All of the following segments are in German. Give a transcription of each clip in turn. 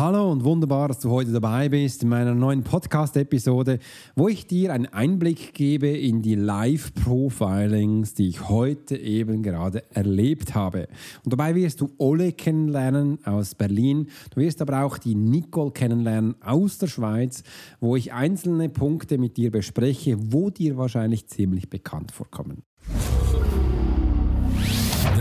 Hallo und wunderbar, dass du heute dabei bist in meiner neuen Podcast-Episode, wo ich dir einen Einblick gebe in die Live-Profilings, die ich heute eben gerade erlebt habe. Und dabei wirst du Ole kennenlernen aus Berlin. Du wirst aber auch die Nicole kennenlernen aus der Schweiz, wo ich einzelne Punkte mit dir bespreche, wo dir wahrscheinlich ziemlich bekannt vorkommen.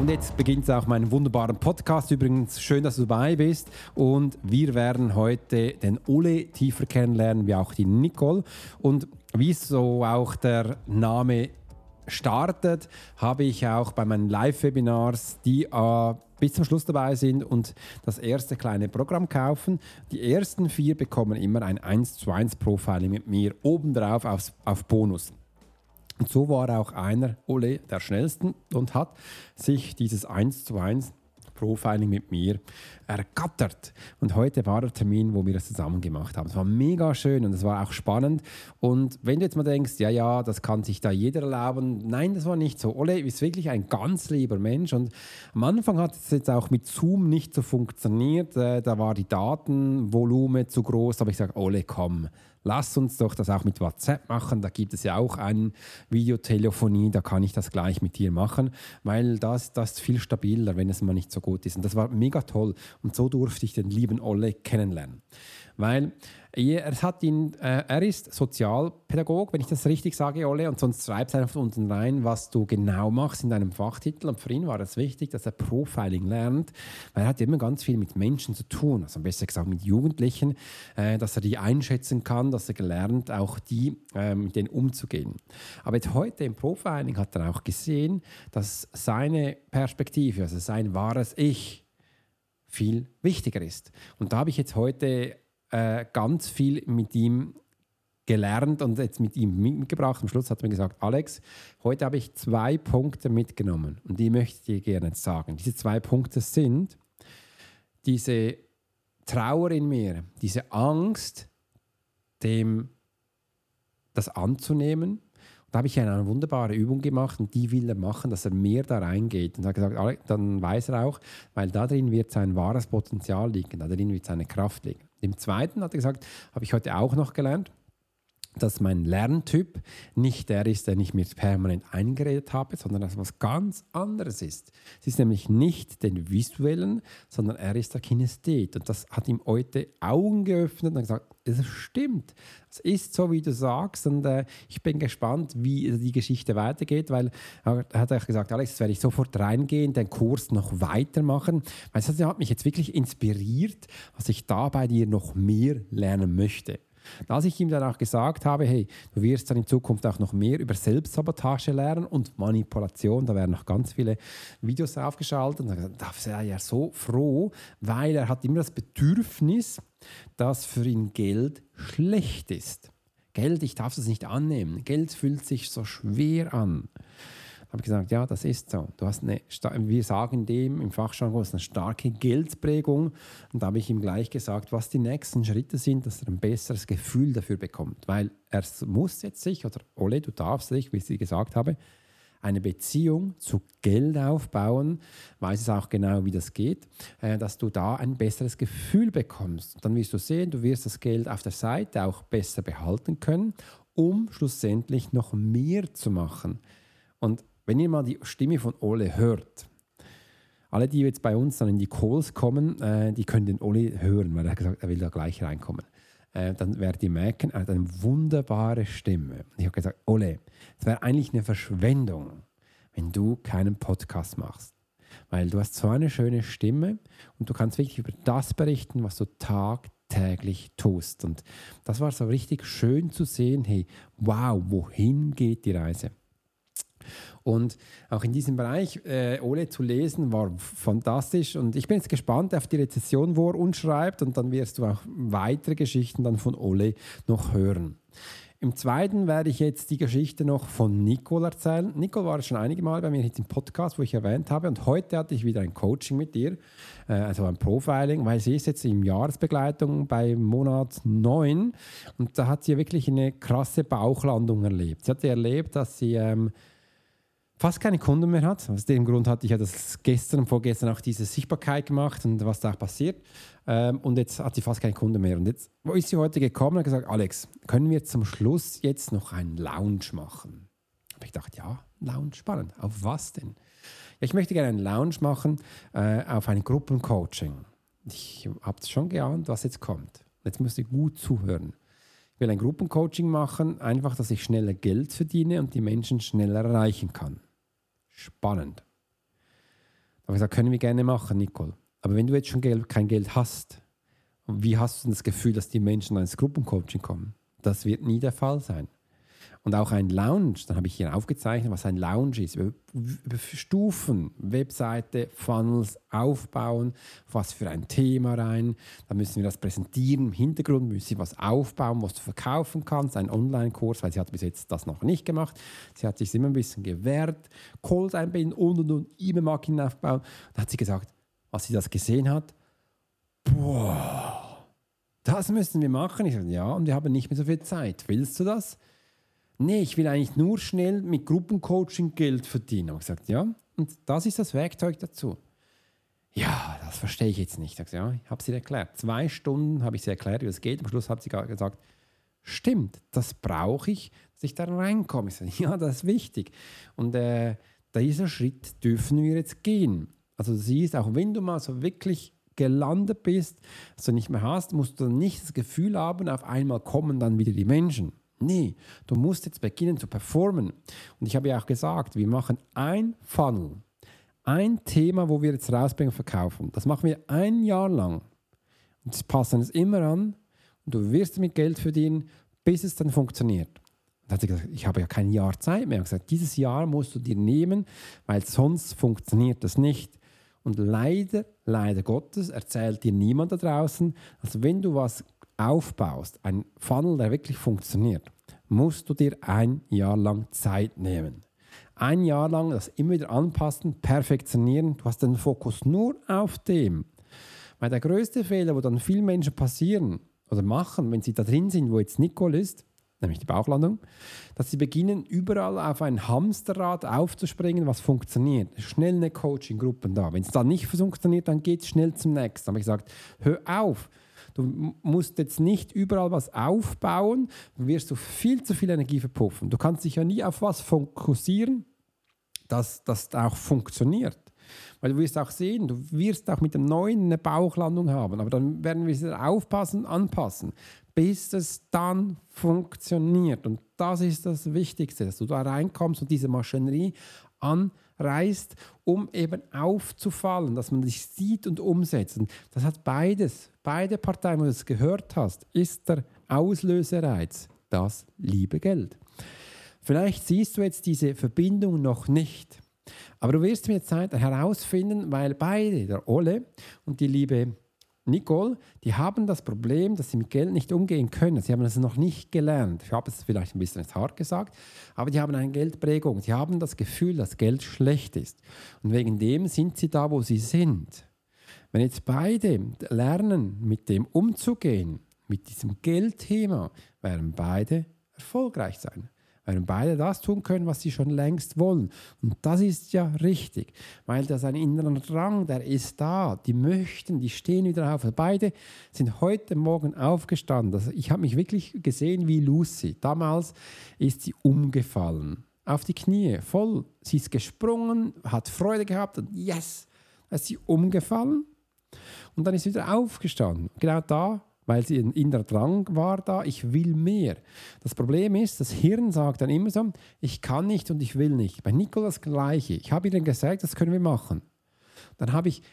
Und jetzt beginnt auch mein wunderbaren Podcast. Übrigens, schön, dass du dabei bist. Und wir werden heute den Ole tiefer kennenlernen, wie auch die Nicole. Und wie so auch der Name startet, habe ich auch bei meinen Live-Webinars, die äh, bis zum Schluss dabei sind und das erste kleine Programm kaufen. Die ersten vier bekommen immer ein 1 zu 1 Profiling mit mir obendrauf aufs, auf Bonus. Und so war auch einer, Ole, der schnellsten und hat sich dieses 1 zu 1 Profiling mit mir ergattert. Und heute war der Termin, wo wir das zusammen gemacht haben. Es war mega schön und es war auch spannend. Und wenn du jetzt mal denkst, ja, ja, das kann sich da jeder erlauben, nein, das war nicht so. Ole ist wirklich ein ganz lieber Mensch und am Anfang hat es jetzt auch mit Zoom nicht so funktioniert. Äh, da war die Datenvolumen zu groß, aber ich sage, Ole, komm lass uns doch das auch mit WhatsApp machen. Da gibt es ja auch eine Videotelefonie, da kann ich das gleich mit dir machen, weil das, das ist viel stabiler, wenn es mal nicht so gut ist. Und das war mega toll. Und so durfte ich den lieben Olle kennenlernen. Weil er, hat ihn, äh, er ist Sozialpädagog, wenn ich das richtig sage, Olle, und sonst schreibst einfach unten rein, was du genau machst in deinem Fachtitel. Und für ihn war es wichtig, dass er Profiling lernt, weil er hat immer ganz viel mit Menschen zu tun, also besser gesagt mit Jugendlichen, äh, dass er die einschätzen kann, dass er gelernt, auch die äh, mit denen umzugehen. Aber jetzt heute im Profiling hat er auch gesehen, dass seine Perspektive, also sein wahres Ich, viel wichtiger ist. Und da habe ich jetzt heute äh, ganz viel mit ihm gelernt und jetzt mit ihm mitgebracht. Am Schluss hat er mir gesagt, Alex, heute habe ich zwei Punkte mitgenommen und die möchte ich dir gerne sagen. Diese zwei Punkte sind diese Trauer in mir, diese Angst, dem das anzunehmen. da habe ich eine wunderbare Übung gemacht und die will er machen, dass er mehr da reingeht. Und hat gesagt, dann weiß er auch, weil da drin wird sein wahres Potenzial liegen, da drin wird seine Kraft liegen. Im zweiten hat er gesagt, habe ich heute auch noch gelernt, dass mein Lerntyp nicht der ist, den ich mir permanent eingeredet habe, sondern dass was ganz anderes ist. Es ist nämlich nicht den visuellen, sondern er ist der Kinesthet. Und das hat ihm heute Augen geöffnet und gesagt, es stimmt. Es ist so, wie du sagst. Und äh, ich bin gespannt, wie die Geschichte weitergeht, weil er hat auch gesagt, Alex, jetzt werde ich sofort reingehen, den Kurs noch weitermachen. Weil das hat mich jetzt wirklich inspiriert, was ich da bei dir noch mehr lernen möchte. Als ich ihm dann auch gesagt habe, hey, du wirst dann in Zukunft auch noch mehr über Selbstsabotage lernen und Manipulation, da werden noch ganz viele Videos aufgeschaltet. Und da war er so froh, weil er hat immer das Bedürfnis, dass für ihn Geld schlecht ist. Geld, ich darf es nicht annehmen. Geld fühlt sich so schwer an habe ich gesagt, ja, das ist so. Du hast eine, wir sagen dem im Fachjargon, eine starke Geldprägung. Und da habe ich ihm gleich gesagt, was die nächsten Schritte sind, dass er ein besseres Gefühl dafür bekommt. Weil er muss jetzt sich, oder Ole, du darfst dich, wie ich sie gesagt habe, eine Beziehung zu Geld aufbauen, weiß es auch genau, wie das geht, äh, dass du da ein besseres Gefühl bekommst. Dann wirst du sehen, du wirst das Geld auf der Seite auch besser behalten können, um schlussendlich noch mehr zu machen. Und wenn ihr mal die Stimme von Ole hört, alle, die jetzt bei uns dann in die Calls kommen, äh, die können den Ole hören, weil er hat gesagt, er will da gleich reinkommen. Äh, dann werdet ihr merken, er hat eine wunderbare Stimme. Ich habe gesagt, Ole, es wäre eigentlich eine Verschwendung, wenn du keinen Podcast machst. Weil du hast so eine schöne Stimme und du kannst wirklich über das berichten, was du tagtäglich tust. Und das war so richtig schön zu sehen, hey, wow, wohin geht die Reise? Und auch in diesem Bereich äh, Ole zu lesen war fantastisch. Und ich bin jetzt gespannt auf die Rezession, wo er uns schreibt. Und dann wirst du auch weitere Geschichten dann von Ole noch hören. Im zweiten werde ich jetzt die Geschichte noch von Nicole erzählen. Nicole war schon einige Mal bei mir jetzt im Podcast, wo ich erwähnt habe. Und heute hatte ich wieder ein Coaching mit ihr, äh, also ein Profiling, weil sie ist jetzt in Jahresbegleitung bei Monat 9. Und da hat sie wirklich eine krasse Bauchlandung erlebt. Sie hatte erlebt, dass sie... Ähm, fast keine Kunden mehr hat. Aus dem Grund hatte ich ja das gestern und vorgestern auch diese Sichtbarkeit gemacht und was da passiert. Ähm, und jetzt hat sie fast keine Kunden mehr. Und jetzt, wo ist sie heute gekommen und hat gesagt, Alex, können wir zum Schluss jetzt noch einen Lounge machen? Habe ich gedacht, ja, Lounge, spannend. Auf was denn? Ja, ich möchte gerne einen Lounge machen äh, auf ein Gruppencoaching. Ich habe schon geahnt, was jetzt kommt. Jetzt müsst ihr gut zuhören. Ich will ein Gruppencoaching machen, einfach, dass ich schneller Geld verdiene und die Menschen schneller erreichen kann spannend. Da habe ich gesagt, können wir gerne machen, Nicole. Aber wenn du jetzt schon kein Geld hast, wie hast du das Gefühl, dass die Menschen ins Gruppencoaching kommen? Das wird nie der Fall sein. Und auch ein Lounge, dann habe ich hier aufgezeichnet, was ein Lounge ist. Über, Stufen, Webseite, Funnels aufbauen, was für ein Thema rein. Dann müssen wir das präsentieren. Im Hintergrund müssen sie was aufbauen, was du verkaufen kannst. Ein Online-Kurs, weil sie hat bis jetzt das noch nicht gemacht. Sie hat sich immer ein bisschen gewehrt. Calls einbinden und und und E-Mail-Marketing aufbauen. Dann hat sie gesagt, als sie das gesehen hat, boah, das müssen wir machen. Ich sagte, ja, und wir haben nicht mehr so viel Zeit. Willst du das? Nee, ich will eigentlich nur schnell mit Gruppencoaching Geld verdienen. Und gesagt, ja, und das ist das Werkzeug dazu. Ja, das verstehe ich jetzt nicht. Ich, gesagt, ja, ich habe sie erklärt. Zwei Stunden habe ich sie erklärt, wie es geht. Am Schluss hat sie gesagt, stimmt, das brauche ich, dass ich da reinkomme. Ich sage, ja, das ist wichtig. Und äh, dieser Schritt dürfen wir jetzt gehen. Also du siehst, auch wenn du mal so wirklich gelandet bist, dass du nicht mehr hast, musst du nicht das Gefühl haben, auf einmal kommen dann wieder die Menschen. Nee, du musst jetzt beginnen zu performen. Und ich habe ja auch gesagt, wir machen ein Funnel, ein Thema, wo wir jetzt rausbringen, verkaufen. Das machen wir ein Jahr lang. Und das passen es immer an und du wirst damit Geld verdienen, bis es dann funktioniert. Da hat sie gesagt, ich habe ja kein Jahr Zeit mehr. Ich habe gesagt, dieses Jahr musst du dir nehmen, weil sonst funktioniert das nicht. Und leider, leider Gottes, erzählt dir niemand da draußen, also wenn du was aufbaust, ein Funnel, der wirklich funktioniert, musst du dir ein Jahr lang Zeit nehmen. Ein Jahr lang das immer wieder anpassen, perfektionieren. Du hast den Fokus nur auf dem. Weil der größte Fehler, wo dann viele Menschen passieren oder machen, wenn sie da drin sind, wo jetzt Nicole ist, nämlich die Bauchlandung, dass sie beginnen, überall auf ein Hamsterrad aufzuspringen, was funktioniert. Schnell eine Coaching-Gruppe da. Wenn es dann nicht funktioniert, dann geht es schnell zum nächsten. Habe ich gesagt, hör auf, Du musst jetzt nicht überall was aufbauen, dann wirst du viel zu viel Energie verpuffen. Du kannst dich ja nie auf was fokussieren, dass das auch funktioniert. Weil du wirst auch sehen, du wirst auch mit dem Neuen eine Bauchlandung haben, aber dann werden wir sie aufpassen, anpassen, bis es dann funktioniert. Und das ist das Wichtigste, dass du da reinkommst und diese Maschinerie anreißt, um eben aufzufallen, dass man dich sieht und umsetzt. Und das hat beides, beide Parteien, wo du es gehört hast, ist der Auslösereiz, das liebe Geld. Vielleicht siehst du jetzt diese Verbindung noch nicht, aber du wirst mit Zeit herausfinden, weil beide, der Ole und die liebe Nicole, die haben das Problem, dass sie mit Geld nicht umgehen können. Sie haben es noch nicht gelernt. Ich habe es vielleicht ein bisschen hart gesagt, aber die haben eine Geldprägung. Sie haben das Gefühl, dass Geld schlecht ist. Und wegen dem sind sie da, wo sie sind. Wenn jetzt beide lernen, mit dem umzugehen, mit diesem Geldthema, werden beide erfolgreich sein werden beide das tun können, was sie schon längst wollen. Und das ist ja richtig, weil das ein innerer Drang, der ist da. Die möchten, die stehen wieder auf. Beide sind heute Morgen aufgestanden. Also ich habe mich wirklich gesehen wie Lucy. Damals ist sie umgefallen. Auf die Knie, voll. Sie ist gesprungen, hat Freude gehabt und yes, ist sie umgefallen. Und dann ist sie wieder aufgestanden. Genau da weil sie ein innerer Drang war da, ich will mehr. Das Problem ist, das Hirn sagt dann immer so, ich kann nicht und ich will nicht. Bei Nicole das Gleiche. Ich habe ihr gesagt, das können wir machen. Dann habe ich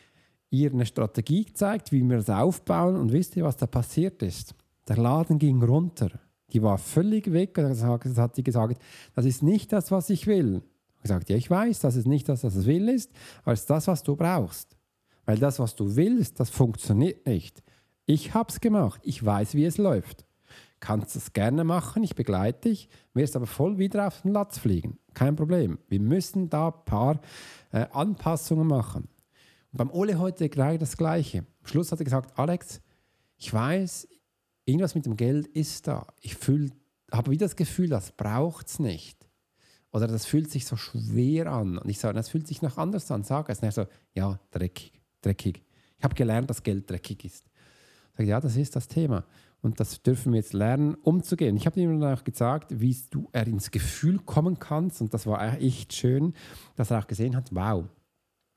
ihr eine Strategie gezeigt, wie wir das aufbauen und wisst ihr, was da passiert ist? Der Laden ging runter. Die war völlig weg und dann hat sie gesagt, das ist nicht das, was ich will. Ich gesagt, ja, ich weiß, dass es nicht das, was es will ist, aber es ist das, was du brauchst. Weil das, was du willst, das funktioniert nicht. Ich habe es gemacht, ich weiß, wie es läuft. Kannst es gerne machen, ich begleite dich, wirst aber voll wieder auf den Latz fliegen. Kein Problem. Wir müssen da ein paar äh, Anpassungen machen. Und beim Ole heute gerade das Gleiche. Am Schluss hat er gesagt, Alex, ich weiß, irgendwas mit dem Geld ist da. Ich habe wieder das Gefühl, das braucht es nicht. Oder das fühlt sich so schwer an. Und ich sage, das fühlt sich noch anders an. Sag es. Und er so, ja, dreckig, dreckig. Ich habe gelernt, dass Geld dreckig ist. Sage, ja, das ist das Thema. Und das dürfen wir jetzt lernen, umzugehen. Ich habe ihm dann auch gesagt, wie du er ins Gefühl kommen kannst. Und das war echt schön, dass er auch gesehen hat, wow,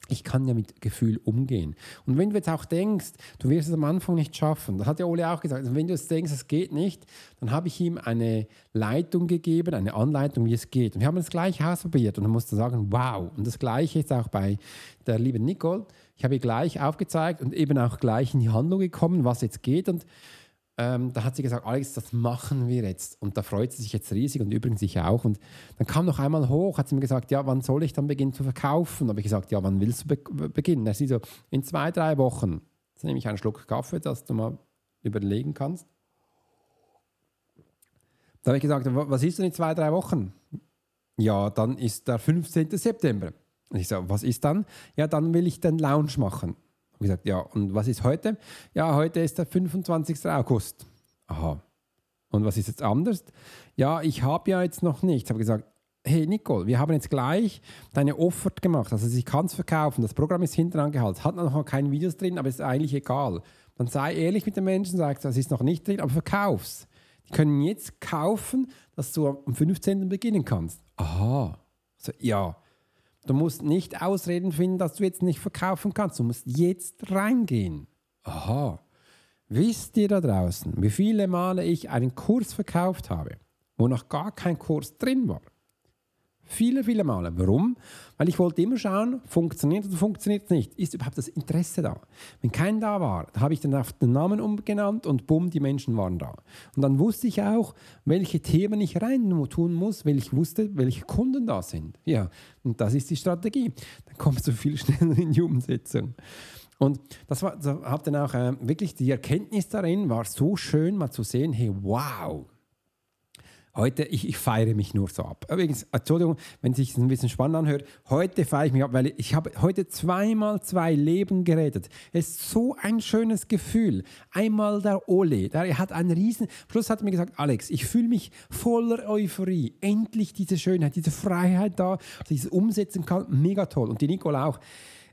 ich kann ja mit Gefühl umgehen. Und wenn du jetzt auch denkst, du wirst es am Anfang nicht schaffen, das hat ja Ole auch gesagt, also wenn du jetzt denkst, es geht nicht, dann habe ich ihm eine Leitung gegeben, eine Anleitung, wie es geht. Und wir haben das gleich ausprobiert und dann musste sagen, wow. Und das gleiche ist auch bei der lieben Nicole. Ich habe ihr gleich aufgezeigt und eben auch gleich in die Handlung gekommen, was jetzt geht. Und ähm, da hat sie gesagt, Alex, das machen wir jetzt. Und da freut sie sich jetzt riesig und übrigens ich auch. Und dann kam noch einmal hoch, hat sie mir gesagt, ja, wann soll ich dann beginnen zu verkaufen? Da habe ich gesagt, ja, wann willst du be beginnen? Er sie so, in zwei, drei Wochen. Jetzt nehme ich einen Schluck Kaffee, dass du mal überlegen kannst. Da habe ich gesagt, was ist denn in zwei, drei Wochen? Ja, dann ist der 15. September. Und ich so, was ist dann? Ja, dann will ich den Lounge machen habe gesagt, ja, und was ist heute? Ja, heute ist der 25. August. Aha. Und was ist jetzt anders? Ja, ich habe ja jetzt noch nichts. Ich habe gesagt, hey Nicole, wir haben jetzt gleich deine Offert gemacht. Also sie kann es verkaufen. Das Programm ist hinten angehalten. Hat noch keine Videos drin, aber ist eigentlich egal. Dann sei ehrlich mit den Menschen, sag, das ist noch nicht drin, aber verkauf's. Die können jetzt kaufen, dass du am 15. beginnen kannst. Aha. Also, ja. Du musst nicht Ausreden finden, dass du jetzt nicht verkaufen kannst. Du musst jetzt reingehen. Aha. Wisst ihr da draußen, wie viele Male ich einen Kurs verkauft habe, wo noch gar kein Kurs drin war? Viele, viele Male. Warum? Weil ich wollte immer schauen, funktioniert oder funktioniert es nicht. Ist überhaupt das Interesse da? Wenn kein da war, habe ich dann auf den Namen umgenannt und bumm, die Menschen waren da. Und dann wusste ich auch, welche Themen ich rein tun muss, weil ich wusste, welche Kunden da sind. Ja, und das ist die Strategie. Dann kommst du viel schneller in die Umsetzung. Und das war, habe dann auch äh, wirklich die Erkenntnis darin, war so schön mal zu sehen, hey, wow, Heute, ich, ich feiere mich nur so ab. Übrigens, Entschuldigung, wenn es sich ein bisschen spannend anhört, heute feiere ich mich ab, weil ich habe heute zweimal zwei Leben geredet. Es ist so ein schönes Gefühl. Einmal der Ole, der hat einen riesen, Plus hat er mir gesagt, Alex, ich fühle mich voller Euphorie. Endlich diese Schönheit, diese Freiheit da, dass ich es umsetzen kann. Mega toll. Und die Nicole auch.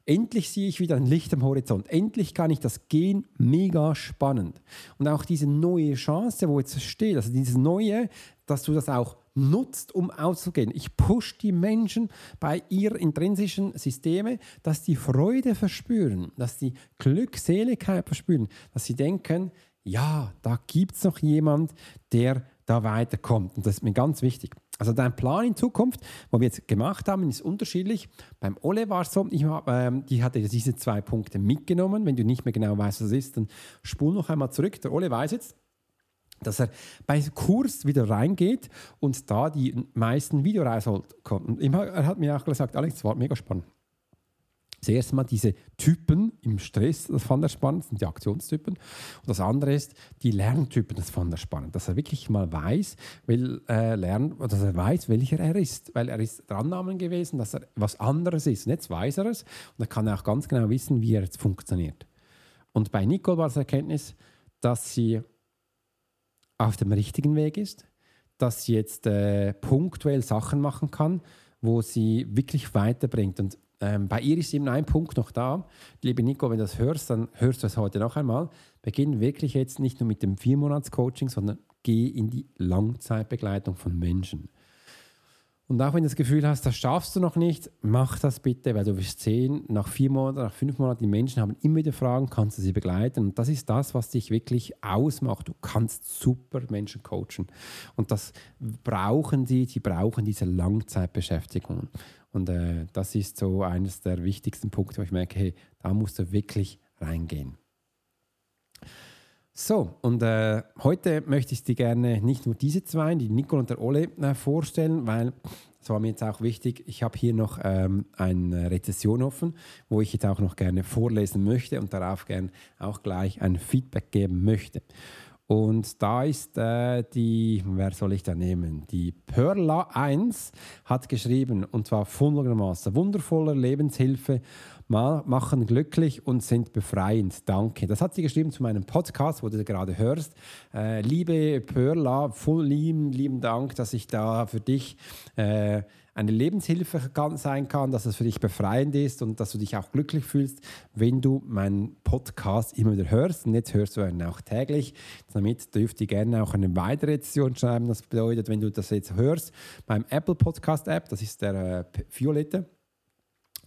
Endlich sehe ich wieder ein Licht am Horizont. Endlich kann ich das gehen. Mega spannend. Und auch diese neue Chance, wo jetzt steht, also dieses neue, dass du das auch nutzt, um auszugehen. Ich push die Menschen bei ihren intrinsischen Systeme, dass die Freude verspüren, dass die Glückseligkeit verspüren, dass sie denken, ja, da gibt es noch jemand, der da weiterkommt. Und das ist mir ganz wichtig. Also dein Plan in Zukunft, was wir jetzt gemacht haben, ist unterschiedlich. Beim Ole war es so, ich hab, ähm, die hatte diese zwei Punkte mitgenommen. Wenn du nicht mehr genau weißt, was es ist, dann spul noch einmal zurück. Der Ole weiß jetzt, dass er bei Kurs wieder reingeht und da die meisten Videos rausholt. Er hat mir auch gesagt, Alex, das war mega spannend. Das erste Mal diese Typen im Stress, das fand er spannend, das sind die Aktionstypen. Und das andere ist die Lerntypen, das fand er spannend, dass er wirklich mal weiß, will, äh, lernen, dass er weiß, welcher er ist. Weil er ist der Annahmen gewesen, dass er was anderes ist. Und jetzt weiß er es und er kann auch ganz genau wissen, wie er jetzt funktioniert. Und bei Nicole war es Erkenntnis, dass sie auf dem richtigen Weg ist, dass sie jetzt äh, punktuell Sachen machen kann, wo sie wirklich weiterbringt. Und ähm, bei ihr ist eben ein Punkt noch da. Liebe Nico, wenn du das hörst, dann hörst du es heute noch einmal. Beginn wirklich jetzt nicht nur mit dem Viermonats-Coaching, sondern geh in die Langzeitbegleitung von Menschen. Und auch wenn du das Gefühl hast, das schaffst du noch nicht, mach das bitte, weil du wirst sehen, nach vier Monaten, nach fünf Monaten, die Menschen haben immer wieder Fragen, kannst du sie begleiten. Und das ist das, was dich wirklich ausmacht. Du kannst super Menschen coachen. Und das brauchen sie, die brauchen diese Langzeitbeschäftigung. Und äh, das ist so eines der wichtigsten Punkte, wo ich merke, hey, da musst du wirklich reingehen. So, und äh, heute möchte ich dir gerne nicht nur diese zwei, die Nicole und der Ole, äh, vorstellen, weil es war mir jetzt auch wichtig, ich habe hier noch ähm, eine Rezession offen, wo ich jetzt auch noch gerne vorlesen möchte und darauf gerne auch gleich ein Feedback geben möchte. Und da ist äh, die, wer soll ich da nehmen? Die Perla 1 hat geschrieben, und zwar folgendermaßen: wundervoller Lebenshilfe machen glücklich und sind befreiend. Danke. Das hat sie geschrieben zu meinem Podcast, wo du gerade hörst. Äh, liebe Perla, voll lieben, lieben Dank, dass ich da für dich äh, eine Lebenshilfe sein kann, dass es für dich befreiend ist und dass du dich auch glücklich fühlst, wenn du meinen Podcast immer wieder hörst. Und jetzt hörst du ihn auch täglich. Damit dürft ihr gerne auch eine weitere Edition schreiben. Das bedeutet, wenn du das jetzt hörst, beim Apple Podcast App, das ist der äh, Violette,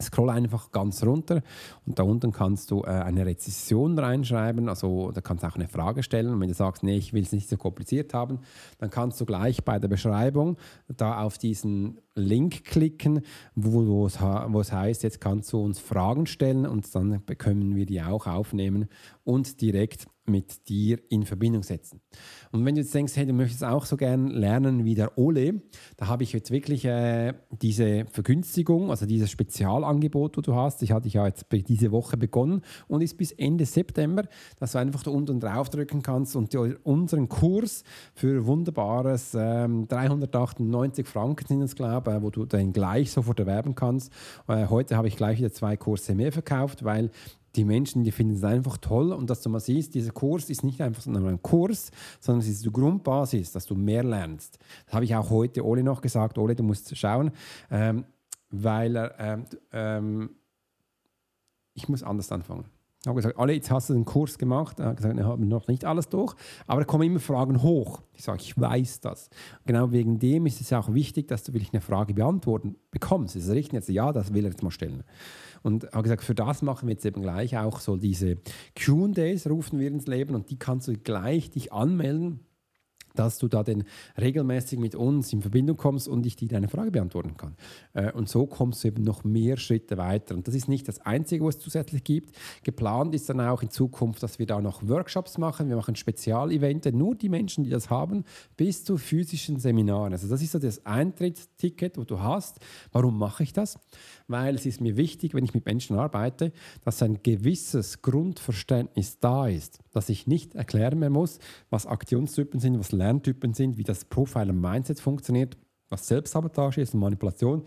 Scroll einfach ganz runter und da unten kannst du äh, eine Rezession reinschreiben. Also da kannst du auch eine Frage stellen. Und wenn du sagst, nee, ich will es nicht so kompliziert haben, dann kannst du gleich bei der Beschreibung da auf diesen Link klicken, wo, wo es heißt, jetzt kannst du uns Fragen stellen und dann können wir die auch aufnehmen und direkt mit dir in Verbindung setzen. Und wenn du jetzt denkst, hey, du möchtest auch so gern lernen wie der Ole, da habe ich jetzt wirklich äh, diese Vergünstigung, also dieses Spezialangebot, das du hast. Ich hatte ja jetzt diese Woche begonnen und ist bis Ende September, dass du einfach da unten drauf drücken kannst und unseren Kurs für wunderbares ähm, 398 Franken sind es, glaube ich, wo du dann gleich sofort erwerben kannst. Äh, heute habe ich gleich wieder zwei Kurse mehr verkauft, weil die Menschen, die finden es einfach toll und dass du mal siehst, dieser Kurs ist nicht einfach nur ein Kurs, sondern es ist die Grundbasis, dass du mehr lernst. Das habe ich auch heute Ole noch gesagt. Ole, du musst schauen, ähm, weil er, ähm, ähm, ich muss anders anfangen. Ich habe gesagt, alle, jetzt hast du den Kurs gemacht. Er hat gesagt, wir haben noch nicht alles durch, aber da kommen immer Fragen hoch. Ich sage, ich weiß das. Genau wegen dem ist es auch wichtig, dass du wirklich eine Frage beantworten bekommst. Ist es richtig? Jetzt, ja, das will er jetzt mal stellen. Und habe gesagt, für das machen wir jetzt eben gleich auch so diese Q&Days, rufen wir ins Leben und die kannst du gleich dich anmelden dass du da denn regelmäßig mit uns in Verbindung kommst und ich dir deine Frage beantworten kann. Äh, und so kommst du eben noch mehr Schritte weiter. Und das ist nicht das Einzige, was es zusätzlich gibt. Geplant ist dann auch in Zukunft, dass wir da noch Workshops machen. Wir machen Spezialevents, nur die Menschen, die das haben, bis zu physischen Seminaren. Also das ist so das Eintrittsticket, wo du hast. Warum mache ich das? Weil es ist mir wichtig, wenn ich mit Menschen arbeite, dass ein gewisses Grundverständnis da ist, dass ich nicht erklären mehr muss, was Aktionstypen sind, was Lerntypen sind, wie das Profile Mindset funktioniert, was Selbstsabotage ist und Manipulation,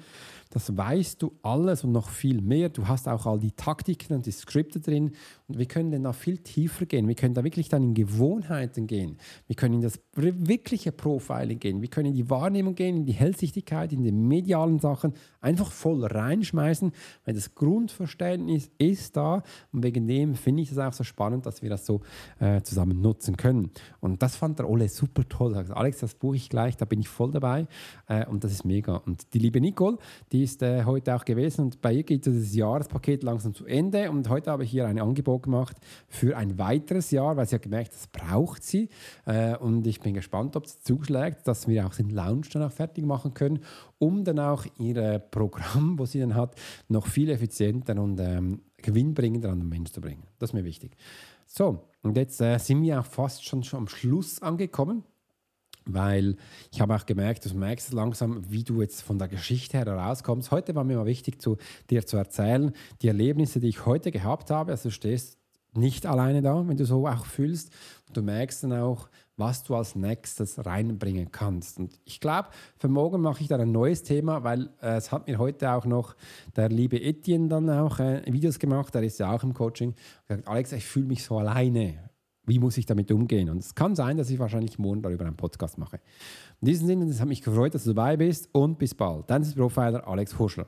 das weißt du alles und noch viel mehr. Du hast auch all die Taktiken und die Skripte drin. Und wir können dann da viel tiefer gehen. Wir können da wirklich dann in Gewohnheiten gehen. Wir können in das wirkliche Profiling gehen. Wir können in die Wahrnehmung gehen, in die Hellsichtigkeit, in die medialen Sachen. Einfach voll reinschmeißen, weil das Grundverständnis ist da. Und wegen dem finde ich es auch so spannend, dass wir das so äh, zusammen nutzen können. Und das fand der Ole super toll. Alex, das buche ich gleich, da bin ich voll dabei. Äh, und das ist mega. Und die liebe Nicole, die ist äh, heute auch gewesen und bei ihr geht das Jahrespaket langsam zu Ende und heute habe ich hier ein Angebot gemacht für ein weiteres Jahr, weil sie hat gemerkt, das braucht sie äh, und ich bin gespannt, ob es zuschlägt, dass wir auch den Lounge dann auch fertig machen können, um dann auch ihr Programm, wo sie dann hat, noch viel effizienter und ähm, gewinnbringender an den Menschen zu bringen. Das ist mir wichtig. So, und jetzt äh, sind wir auch fast schon, schon am Schluss angekommen weil ich habe auch gemerkt, du merkst langsam, wie du jetzt von der Geschichte her rauskommst. Heute war mir mal wichtig, zu, dir zu erzählen, die Erlebnisse, die ich heute gehabt habe. Also du stehst nicht alleine da, wenn du so auch fühlst. Du merkst dann auch, was du als nächstes reinbringen kannst. Und ich glaube, für morgen mache ich da ein neues Thema, weil äh, es hat mir heute auch noch der liebe Etienne dann auch äh, Videos gemacht, der ist ja auch im Coaching. Gesagt, Alex, ich fühle mich so alleine wie muss ich damit umgehen? Und es kann sein, dass ich wahrscheinlich morgen darüber einen Podcast mache. In diesem Sinne, es hat mich gefreut, dass du dabei bist und bis bald. Dein Profiler Alex Hurschler.